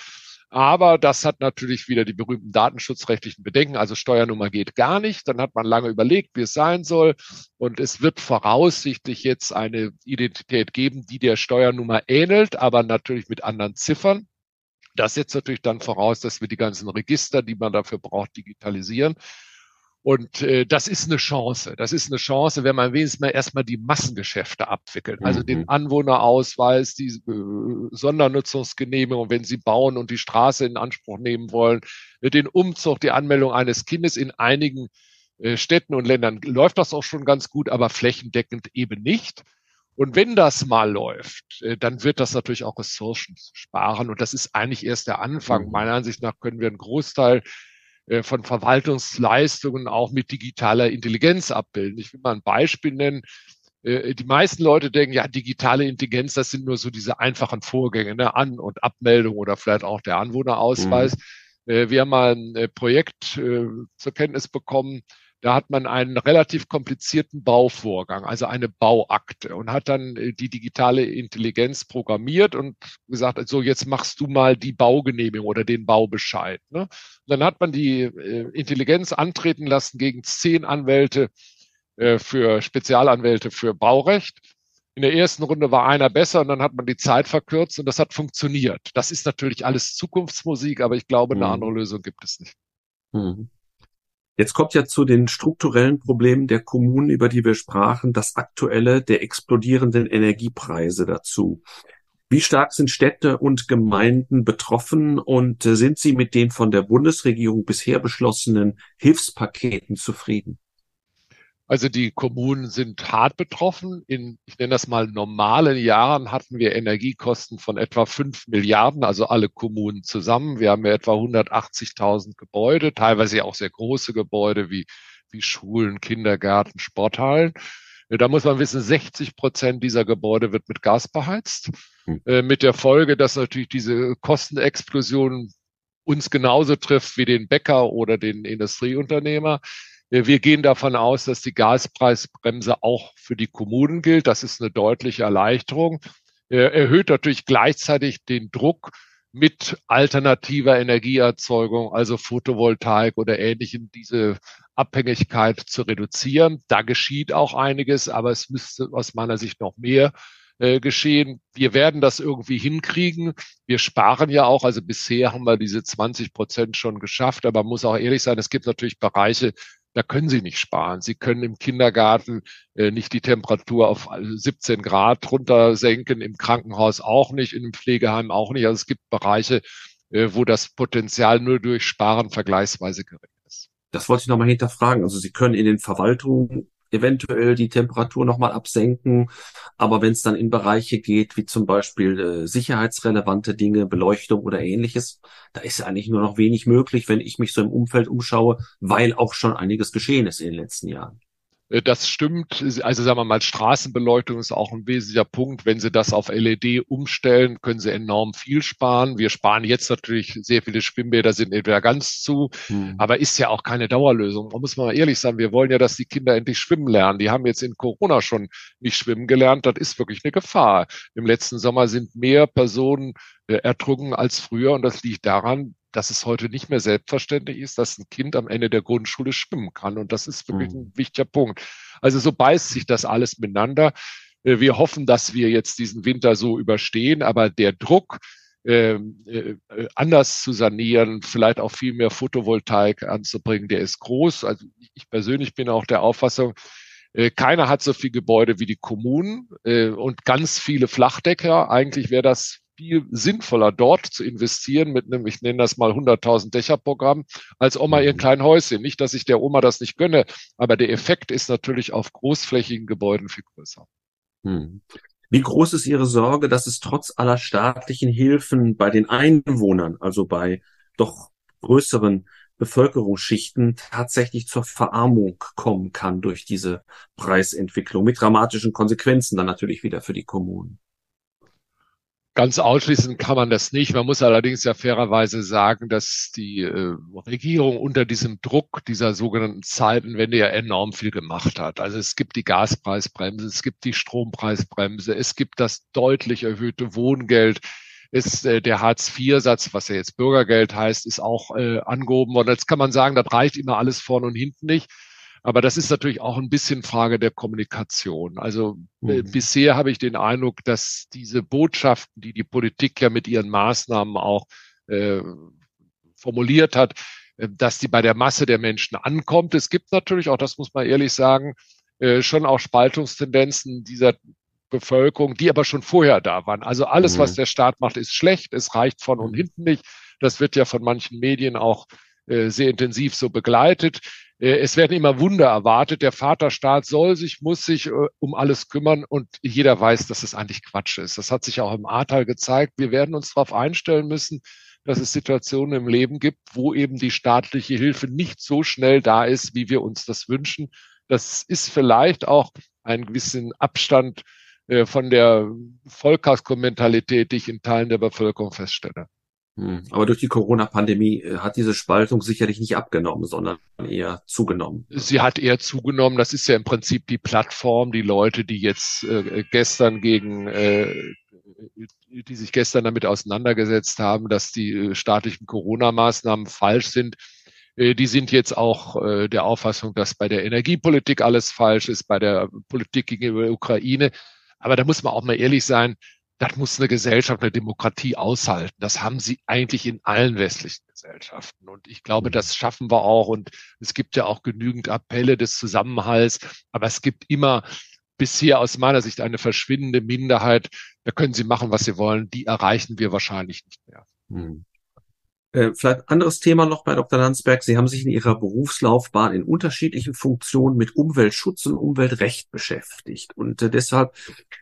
Aber das hat natürlich wieder die berühmten datenschutzrechtlichen Bedenken. Also Steuernummer geht gar nicht. Dann hat man lange überlegt, wie es sein soll. Und es wird voraussichtlich jetzt eine Identität geben, die der Steuernummer ähnelt, aber natürlich mit anderen Ziffern. Das setzt natürlich dann voraus, dass wir die ganzen Register, die man dafür braucht, digitalisieren. Und äh, das ist eine Chance. Das ist eine Chance, wenn man wenigstens mal erstmal die Massengeschäfte abwickelt. Also mhm. den Anwohnerausweis, die äh, Sondernutzungsgenehmigung, wenn Sie bauen und die Straße in Anspruch nehmen wollen, äh, den Umzug, die Anmeldung eines Kindes in einigen äh, Städten und Ländern läuft das auch schon ganz gut, aber flächendeckend eben nicht. Und wenn das mal läuft, äh, dann wird das natürlich auch Ressourcen sparen. Und das ist eigentlich erst der Anfang. Mhm. Meiner Ansicht nach können wir einen Großteil von Verwaltungsleistungen auch mit digitaler Intelligenz abbilden. Ich will mal ein Beispiel nennen. Äh, die meisten Leute denken, ja, digitale Intelligenz, das sind nur so diese einfachen Vorgänge, ne? An- und Abmeldung oder vielleicht auch der Anwohnerausweis. Mhm. Äh, wir haben mal ein Projekt zur Kenntnis bekommen, Da hat man einen relativ komplizierten Bauvorgang, also eine Bauakte und hat dann äh, die digitale Intelligenz programmiert und gesagt, so jetzt machst du mal die Baugenehmigung oder den Baubescheid. Ne? dann hat man die äh, Intelligenz antreten lassen gegen zehn Anwälte äh, für Spezialanwälte für Baurecht. In der ersten Runde war einer besser und dann hat man die Zeit verkürzt und das hat funktioniert. Das ist natürlich alles Zukunftsmusik, aber ich glaube, eine mhm. andere Lösung gibt es nicht. Mhm. Jetzt kommt ja zu den strukturellen Problemen der Kommunen, über die wir sprachen, das aktuelle der explodierenden Energiepreise dazu. Wie stark sind Städte und Gemeinden betroffen und äh, sind sie mit den von der Bundesregierung bisher beschlossenen Hilfspaketen zufrieden? Also die Kommunen sind hart betroffen. In, ich nenne das mal normalen Jahren hatten wir Energiekosten von etwa fünf Milliarden, also alle Kommunen zusammen. Wir haben ja etwa 180.000 Gebäude, teilweise auch sehr große Gebäude wie, wie Schulen, Kindergärten, Sporthallen. Da muss man wissen, 60 Prozent dieser Gebäude wird mit Gas beheizt. Hm. Äh, mit der Folge, dass natürlich diese Kostenexplosion uns genauso trifft wie den Bäcker oder den Industrieunternehmer. Äh, wir gehen davon aus, dass die Gaspreisbremse auch für die Kommunen gilt. Das ist eine deutliche Erleichterung. Erhöht natürlich gleichzeitig den Druck mit alternativer Energieerzeugung, also Photovoltaik oder ähnlichem, diese Abhängigkeit zu reduzieren. Da geschieht auch einiges, aber es müsste aus meiner Sicht noch mehr äh, geschehen. Wir werden das irgendwie hinkriegen. Wir sparen ja auch, also bisher haben wir diese 20 Prozent schon geschafft, aber man muss auch ehrlich sein, es gibt natürlich Bereiche, da können Sie nicht sparen. Sie können im Kindergarten äh, nicht die Temperatur auf 17 Grad runter senken, im Krankenhaus auch nicht, in einem Pflegeheim auch nicht. Also es gibt Bereiche, äh, wo das Potenzial nur durch Sparen vergleichsweise gering ist. Das wollte ich nochmal hinterfragen. Also Sie können in den Verwaltungen eventuell die Temperatur nochmal absenken. Aber wenn es dann in Bereiche geht, wie zum Beispiel äh, sicherheitsrelevante Dinge, Beleuchtung oder ähnliches, da ist eigentlich nur noch wenig möglich, wenn ich mich so im Umfeld umschaue, weil auch schon einiges geschehen ist in den letzten Jahren. Äh, das stimmt. Also sagen wir mal, Straßenbeleuchtung ist auch ein wesentlicher Punkt. Wenn Sie das auf LED umstellen, können Sie enorm viel sparen. Wir sparen jetzt natürlich sehr viele Schwimmbäder sind entweder ganz zu, hm. aber ist ja auch keine Dauerlösung. Man muss mal ehrlich sein, wir wollen ja, dass die Kinder endlich schwimmen lernen. Die haben jetzt in Corona schon nicht schwimmen gelernt. Das ist wirklich eine Gefahr. Im letzten Sommer sind mehr Personen äh, ertrunken als früher und das liegt daran, dass es heute nicht mehr selbstverständlich ist, dass ein Kind am Ende der Grundschule schwimmen kann. Und das ist wirklich mhm. ein wichtiger Punkt. Also so beißt sich das alles miteinander. Äh, wir hoffen, dass wir jetzt diesen Winter so überstehen, aber der Druck, ähm, äh, anders zu sanieren, vielleicht auch viel mehr Photovoltaik anzubringen, der ist groß. Also ich persönlich bin auch der Auffassung, äh, keiner hat so viel Gebäude wie die Kommunen äh, und ganz viele Flachdecker. Eigentlich wäre das viel sinnvoller, dort zu investieren mit einem, ich nenne das mal 100.000 Dächerprogramm, als Oma ihr mhm. kleinen Häuschen. Nicht, dass ich der Oma das nicht gönne, aber der Effekt ist natürlich auf großflächigen Gebäuden viel größer. Hm. Wie groß ist Ihre Sorge, dass es trotz aller staatlichen Hilfen bei den Einwohnern, also bei doch größeren Bevölkerungsschichten tatsächlich zur Verarmung kommen kann durch diese Preisentwicklung mit dramatischen Konsequenzen dann natürlich wieder für die Kommunen? Ganz ausschließen kann man das nicht. Man muss allerdings ja fairerweise sagen, dass die äh, Regierung unter diesem Druck dieser sogenannten Zeitenwende ja enorm viel gemacht hat. Also es gibt die Gaspreisbremse, es gibt die Strompreisbremse, es gibt das deutlich erhöhte Wohngeld. Ist äh, der Hartz-IV-Satz, was ja jetzt Bürgergeld heißt, ist auch äh, angehoben worden. Jetzt kann man sagen, das reicht immer alles vorne und hinten nicht. Aber das ist natürlich auch ein bisschen Frage der Kommunikation. Also äh, mhm. bisher habe ich den Eindruck, dass diese Botschaften, die die Politik ja mit ihren Maßnahmen auch äh, formuliert hat, äh, dass die bei der Masse der Menschen ankommt. Es gibt natürlich auch, das muss man ehrlich sagen, äh, schon auch Spaltungstendenzen dieser Bevölkerung, die aber schon vorher da waren. Also alles, mhm. was der Staat macht, ist schlecht. Es reicht von und mhm. hinten nicht. Das wird ja von manchen Medien auch äh, sehr intensiv so begleitet. Äh, es werden immer Wunder erwartet. Der Vaterstaat soll sich, muss sich äh, um alles kümmern und jeder weiß, dass es eigentlich Quatsch ist. Das hat sich auch im Ahrtal gezeigt. Wir werden uns darauf einstellen müssen, dass es Situationen im Leben gibt, wo eben die staatliche Hilfe nicht so schnell da ist, wie wir uns das wünschen. Das ist vielleicht auch ein gewissen Abstand äh, von der Vollkasko-Mentalität, die ich in Teilen der Bevölkerung feststelle. Hm. Aber durch die Corona-Pandemie äh, hat diese Spaltung sicherlich nicht abgenommen, sondern eher zugenommen. Sie hat eher zugenommen. Das ist ja im Prinzip die Plattform, die Leute, die jetzt äh, gestern gegen, äh, die sich gestern damit auseinandergesetzt haben, dass die äh, staatlichen Corona-Maßnahmen falsch sind. Äh, die sind jetzt auch der Auffassung, dass bei der Energiepolitik alles falsch ist, bei der Politik gegenüber der Ukraine. Aber da muss man auch mal ehrlich sein, das muss eine Gesellschaft, eine Demokratie aushalten. Das haben sie eigentlich in allen westlichen Gesellschaften. Und ich glaube, mhm. das schaffen wir auch. Und es gibt ja auch genügend Appelle des Zusammenhalts. Aber es gibt immer bisher aus meiner Sicht eine verschwindende Minderheit. Da können sie machen, was sie wollen. Die erreichen wir wahrscheinlich nicht mehr. Hm. Äh, vielleicht anderes Thema noch bei Dr. Landsberg. Sie haben sich in Ihrer Berufslaufbahn in unterschiedlichen Funktionen mit Umweltschutz und Umweltrecht beschäftigt. Und äh, deshalb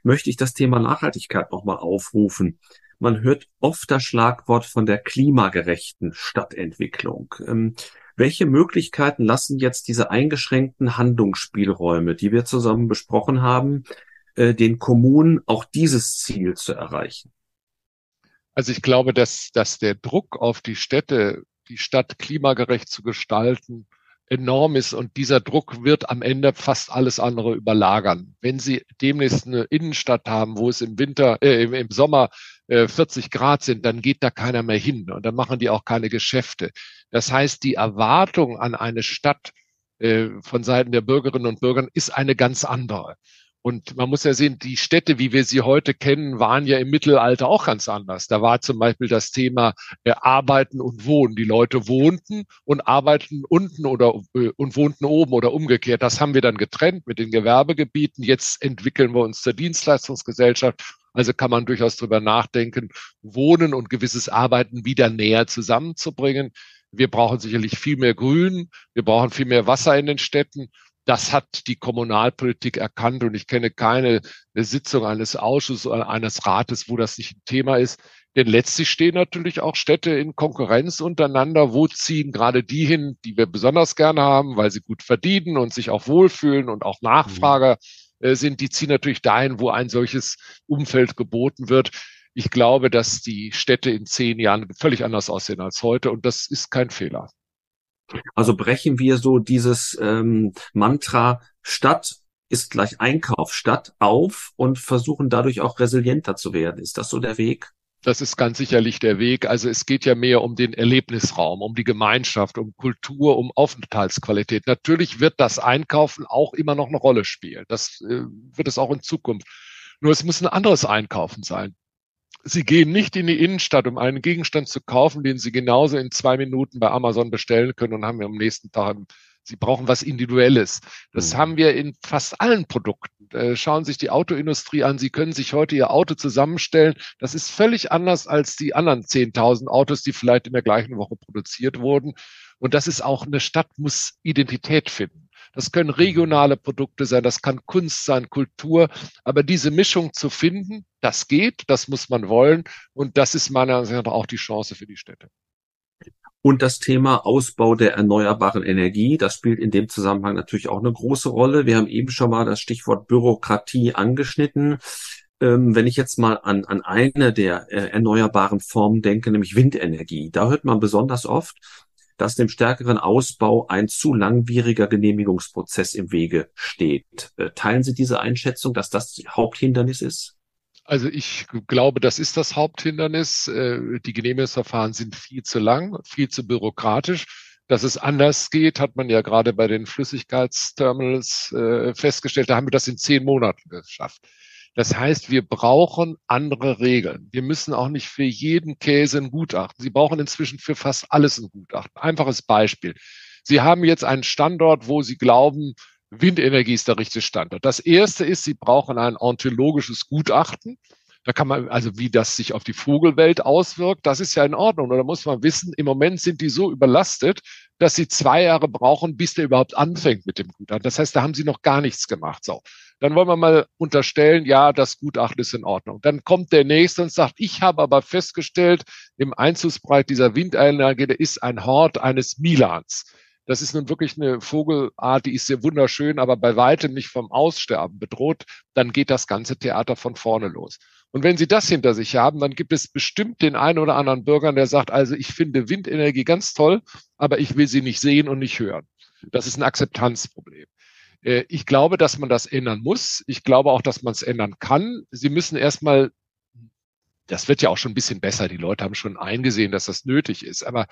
möchte ich das Thema Nachhaltigkeit nochmal aufrufen. Man hört oft das Schlagwort von der klimagerechten Stadtentwicklung. Ähm, welche Möglichkeiten lassen jetzt diese eingeschränkten Handlungsspielräume, die wir zusammen besprochen haben, äh, den Kommunen auch dieses Ziel zu erreichen? Also ich glaube, dass, dass der Druck auf die Städte, die Stadt klimagerecht zu gestalten, enorm ist und dieser Druck wird am Ende fast alles andere überlagern. Wenn Sie demnächst eine Innenstadt haben, wo es im Winter, äh, im, Sommer äh, 40 Grad sind, dann geht da keiner mehr hin und dann machen die auch keine Geschäfte. Das heißt, die Erwartung an eine Stadt äh, von Seiten der Bürgerinnen und Bürger ist eine ganz andere. Und man muss ja sehen, die Städte, wie wir sie heute kennen, waren ja im Mittelalter auch ganz anders. Da war zum Beispiel das Thema äh, Arbeiten und Wohnen. Die Leute wohnten und arbeiten unten oder äh, und wohnten oben oder umgekehrt. Das haben wir dann getrennt mit den Gewerbegebieten. Jetzt entwickeln wir uns zur Dienstleistungsgesellschaft. Also kann man durchaus drüber nachdenken, Wohnen und gewisses Arbeiten wieder näher zusammenzubringen. Wir brauchen sicherlich viel mehr Grün. Wir brauchen viel mehr Wasser in den Städten. Das hat die Kommunalpolitik erkannt und ich kenne keine Sitzung eines Ausschusses oder eines Rates, wo das nicht ein Thema ist. Denn letztlich stehen natürlich auch Städte in Konkurrenz untereinander. Wo ziehen gerade die hin, die wir besonders gerne haben, weil sie gut verdienen und sich auch wohlfühlen und auch Nachfrager mhm. sind? Die ziehen natürlich dahin, wo ein solches Umfeld geboten wird. Ich glaube, dass die Städte in zehn Jahren völlig anders aussehen als heute und das ist kein Fehler. Also brechen wir so dieses ähm, Mantra Stadt ist gleich Einkauf, Stadt auf und versuchen dadurch auch resilienter zu werden. Ist das so der Weg? Das ist ganz sicherlich der Weg. Also es geht ja mehr um den Erlebnisraum, um die Gemeinschaft, um Kultur, um Aufenthaltsqualität. Natürlich wird das Einkaufen auch immer noch eine Rolle spielen. Das äh, wird es auch in Zukunft. Nur es muss ein anderes Einkaufen sein. Sie gehen nicht in die Innenstadt, um einen Gegenstand zu kaufen, den Sie genauso in zwei Minuten bei Amazon bestellen können und haben wir am nächsten Tag. Sie brauchen was Individuelles. Das mhm. haben wir in fast allen Produkten. Äh, schauen Sie sich die Autoindustrie an. Sie können sich heute Ihr Auto zusammenstellen. Das ist völlig anders als die anderen 10.000 Autos, die vielleicht in der gleichen Woche produziert wurden. Und das ist auch, eine Stadt muss Identität finden. Das können regionale Produkte sein, das kann Kunst sein, Kultur. Aber diese Mischung zu finden, das geht, das muss man wollen. Und das ist meiner Ansicht nach auch die Chance für die Städte. Und das Thema Ausbau der erneuerbaren Energie, das spielt in dem Zusammenhang natürlich auch eine große Rolle. Wir haben eben schon mal das Stichwort Bürokratie angeschnitten. Ähm, wenn ich jetzt mal an, an eine der äh, erneuerbaren Formen denke, nämlich Windenergie, da hört man besonders oft, dass dem stärkeren Ausbau ein zu langwieriger Genehmigungsprozess im Wege steht. Äh, teilen Sie diese Einschätzung, dass das Haupthindernis ist? Also ich glaube, das ist das Haupthindernis. Äh, die Genehmigungsverfahren sind viel zu lang, viel zu bürokratisch. Dass es anders geht, hat man ja gerade bei den Flüssigkeitsterminals äh, festgestellt. Da haben wir das in zehn Monaten geschafft. Das heißt, wir brauchen andere Regeln. Wir müssen auch nicht für jeden Käse ein Gutachten. Sie brauchen inzwischen für fast alles ein Gutachten. Einfaches Beispiel. Sie haben jetzt einen Standort, wo Sie glauben, Windenergie ist der richtige Standort. Das erste ist, Sie brauchen ein ontologisches Gutachten. Da kann man, also wie das sich auf die Vogelwelt auswirkt, das ist ja in Ordnung. Da muss man wissen, im Moment sind die so überlastet, dass sie zwei Jahre brauchen, bis der überhaupt anfängt mit dem Gutachten. Das heißt, da haben sie noch gar nichts gemacht. So. Dann wollen wir mal unterstellen, ja, das Gutachten ist in Ordnung. Dann kommt der Nächste und sagt, ich habe aber festgestellt, im Einzugsbereich dieser Windeinlage, der ist ein Hort eines Milans. Das ist nun wirklich eine Vogelart, die ist sehr wunderschön, aber bei weitem nicht vom Aussterben bedroht. Dann geht das ganze Theater von vorne los. Und wenn Sie das hinter sich haben, dann gibt es bestimmt den einen oder anderen Bürger, der sagt, also ich finde Windenergie ganz toll, aber ich will sie nicht sehen und nicht hören. Das ist ein Akzeptanzproblem. Äh, ich glaube, dass man das ändern muss. Ich glaube auch, dass man es ändern kann. Sie müssen erstmal, das wird ja auch schon ein bisschen besser. Die Leute haben schon eingesehen, dass das nötig ist. Aber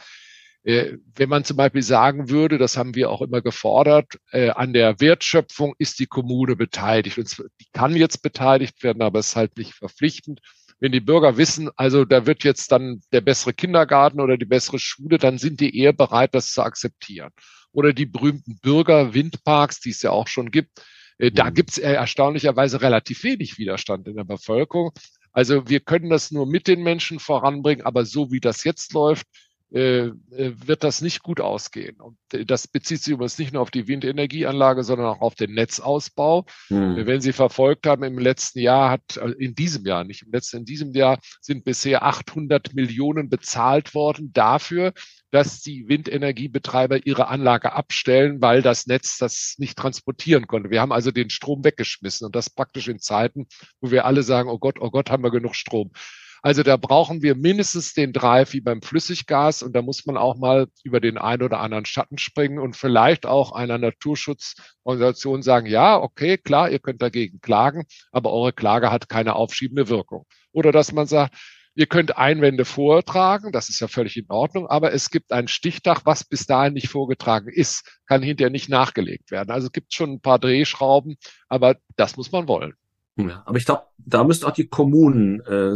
wenn man zum Beispiel sagen würde, das haben wir auch immer gefordert, äh, an der Wertschöpfung ist die Kommune beteiligt. Und die kann jetzt beteiligt werden, aber es ist halt nicht verpflichtend. Wenn die Bürger wissen, also da wird jetzt dann der bessere Kindergarten oder die bessere Schule, dann sind die eher bereit, das zu akzeptieren. Oder die berühmten Bürgerwindparks, die es ja auch schon gibt. Äh, da mhm. gibt es erstaunlicherweise relativ wenig Widerstand in der Bevölkerung. Also wir können das nur mit den Menschen voranbringen, aber so wie das jetzt läuft, äh, äh, wird das nicht gut ausgehen. Und äh, das bezieht sich übrigens nicht nur auf die Windenergieanlage, sondern auch auf den Netzausbau. Hm. Wenn Sie verfolgt haben, im letzten Jahr hat, in diesem Jahr, nicht im letzten, in diesem Jahr sind bisher 800 Millionen bezahlt worden dafür, dass die Windenergiebetreiber ihre Anlage abstellen, weil das Netz das nicht transportieren konnte. Wir haben also den Strom weggeschmissen und das praktisch in Zeiten, wo wir alle sagen, oh Gott, oh Gott, haben wir genug Strom. Also da brauchen wir mindestens den Drive wie beim Flüssiggas und da muss man auch mal über den einen oder anderen Schatten springen und vielleicht auch einer Naturschutzorganisation sagen, ja, okay, klar, ihr könnt dagegen klagen, aber eure Klage hat keine aufschiebende Wirkung. Oder dass man sagt, Ihr könnt Einwände vortragen, das ist ja völlig in Ordnung, aber es gibt ein Stichtag, was bis dahin nicht vorgetragen ist, kann hinterher nicht nachgelegt werden. Also es gibt schon ein paar Drehschrauben, aber das muss man wollen. Ja, aber ich glaube, da müssen auch die Kommunen äh,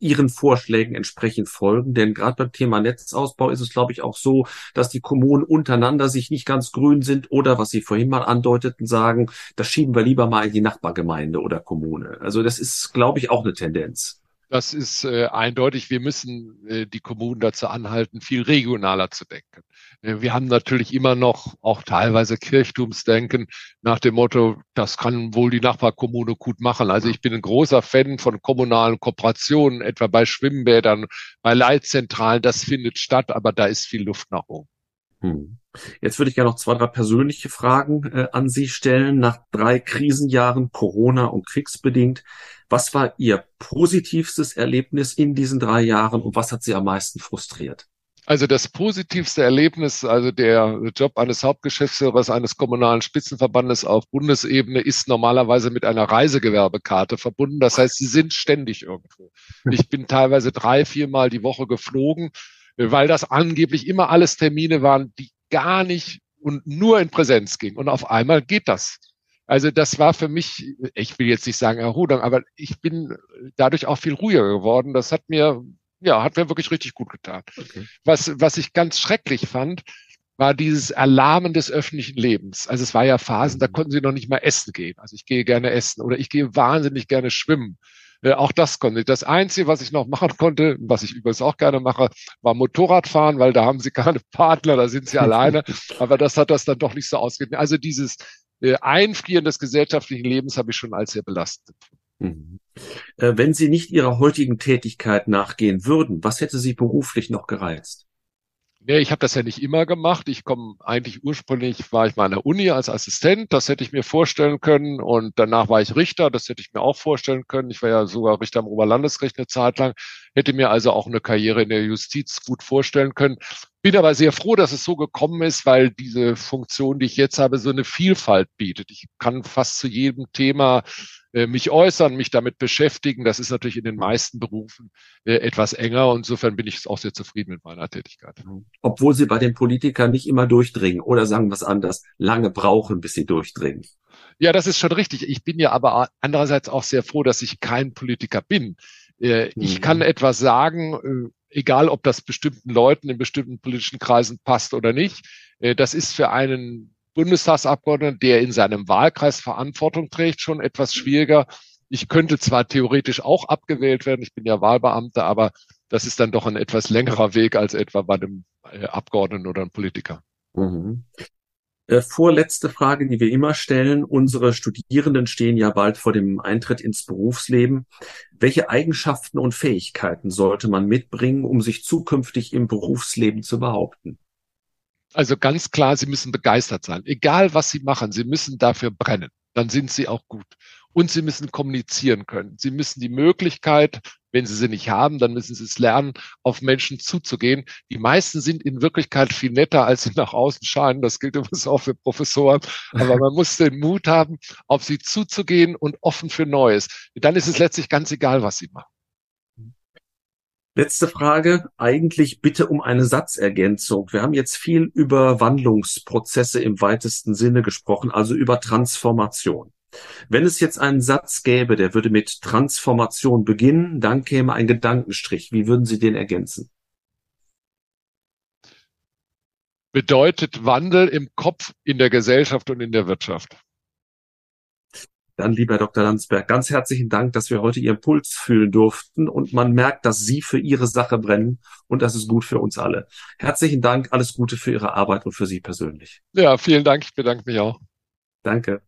ihren Vorschlägen entsprechend folgen, denn gerade beim Thema Netzausbau ist es, glaube ich, auch so, dass die Kommunen untereinander sich nicht ganz grün sind oder, was Sie vorhin mal andeuteten, sagen, das schieben wir lieber mal in die Nachbargemeinde oder Kommune. Also das ist, glaube ich, auch eine Tendenz. Das ist äh, eindeutig. Wir müssen äh, die Kommunen dazu anhalten, viel regionaler zu denken. Äh, wir haben natürlich immer noch auch teilweise Kirchtumsdenken nach dem Motto, das kann wohl die Nachbarkommune gut machen. Also ich bin ein großer Fan von kommunalen Kooperationen, etwa bei Schwimmbädern, bei Leitzentralen. Das findet statt, aber da ist viel Luft nach oben. Hm. Jetzt würde ich gerne noch zwei, drei persönliche Fragen äh, an Sie stellen. Nach drei Krisenjahren, Corona und kriegsbedingt, was war Ihr positivstes Erlebnis in diesen drei Jahren und was hat Sie am meisten frustriert? Also das positivste Erlebnis, also der Job eines Hauptgeschäftsführers eines kommunalen Spitzenverbandes auf Bundesebene ist normalerweise mit einer Reisegewerbekarte verbunden. Das heißt, sie sind ständig irgendwo. Ich bin teilweise drei, viermal die Woche geflogen, weil das angeblich immer alles Termine waren, die gar nicht und nur in Präsenz ging. Und auf einmal geht das. Also das war für mich, ich will jetzt nicht sagen Erholung, aber ich bin dadurch auch viel ruhiger geworden. Das hat mir, ja, hat mir wirklich richtig gut getan. Okay. Was, was ich ganz schrecklich fand, war dieses Erlahmen des öffentlichen Lebens. Also es war ja Phasen, da mhm. konnten sie noch nicht mal essen gehen. Also ich gehe gerne essen oder ich gehe wahnsinnig gerne schwimmen. Äh, auch das konnte ich. Das Einzige, was ich noch machen konnte, was ich übrigens auch gerne mache, war Motorradfahren, weil da haben sie keine Partner, da sind sie alleine. Aber das hat das dann doch nicht so ausgegeben. Also dieses äh, Einfrieren des gesellschaftlichen Lebens habe ich schon als sehr belastend. Mhm. Äh, wenn Sie nicht Ihrer heutigen Tätigkeit nachgehen würden, was hätte Sie beruflich noch gereizt? Nee, ich habe das ja nicht immer gemacht. Ich komme eigentlich ursprünglich war ich mal an der Uni als Assistent, das hätte ich mir vorstellen können. Und danach war ich Richter, das hätte ich mir auch vorstellen können. Ich war ja sogar Richter am Oberlandesgericht eine Zeit lang, hätte mir also auch eine Karriere in der Justiz gut vorstellen können. Bin aber sehr froh, dass es so gekommen ist, weil diese Funktion, die ich jetzt habe, so eine Vielfalt bietet. Ich kann fast zu jedem Thema äh, mich äußern, mich damit beschäftigen. Das ist natürlich in den meisten Berufen äh, etwas enger. Und insofern bin ich auch sehr zufrieden mit meiner Tätigkeit. Mhm. Obwohl Sie bei den Politikern nicht immer durchdringen oder sagen wir es anders, lange brauchen, bis sie durchdringen. Ja, das ist schon richtig. Ich bin ja aber andererseits auch sehr froh, dass ich kein Politiker bin. Äh, ich mhm. kann etwas sagen, egal ob das bestimmten Leuten in bestimmten politischen Kreisen passt oder nicht. Das ist für einen Bundestagsabgeordneten, der in seinem Wahlkreis Verantwortung trägt, schon etwas schwieriger. Ich könnte zwar theoretisch auch abgewählt werden, ich bin ja Wahlbeamter, aber das ist dann doch ein etwas längerer Weg als etwa bei einem äh, Abgeordneten oder einem Politiker. Mhm. Äh, vorletzte Frage, die wir immer stellen. Unsere Studierenden stehen ja bald vor dem Eintritt ins Berufsleben. Welche Eigenschaften und Fähigkeiten sollte man mitbringen, um sich zukünftig im Berufsleben zu behaupten? Also ganz klar, Sie müssen begeistert sein. Egal, was Sie machen, Sie müssen dafür brennen. Dann sind Sie auch gut. und sie müssen kommunizieren können. Sie müssen die Möglichkeit, wenn sie sie nicht haben, dann müssen sie es lernen, auf Menschen zuzugehen. Die meisten sind in Wirklichkeit viel netter, als sie nach außen scheinen. Das gilt übrigens auch für Professoren. Aber man muss den Mut haben, auf sie zuzugehen und offen für Neues. Dann ist es letztlich ganz egal, was sie machen. Letzte Frage, eigentlich bitte um eine Satzergänzung. Wir haben jetzt viel über Wandlungsprozesse im weitesten Sinne gesprochen, also über Transformation. Wenn es jetzt einen Satz gäbe, der würde mit Transformation beginnen, dann käme ein Gedankenstrich. Wie würden Sie den ergänzen? Bedeutet Wandel im Kopf, in der Gesellschaft und in der Wirtschaft. Dann, lieber Dr. Landsberg, ganz herzlichen Dank, dass wir heute Ihren Puls fühlen durften und man merkt, dass Sie für Ihre Sache brennen und das ist gut für uns alle. Herzlichen Dank, alles Gute für Ihre Arbeit und für Sie persönlich. Ja, vielen Dank, ich bedanke mich auch. Danke.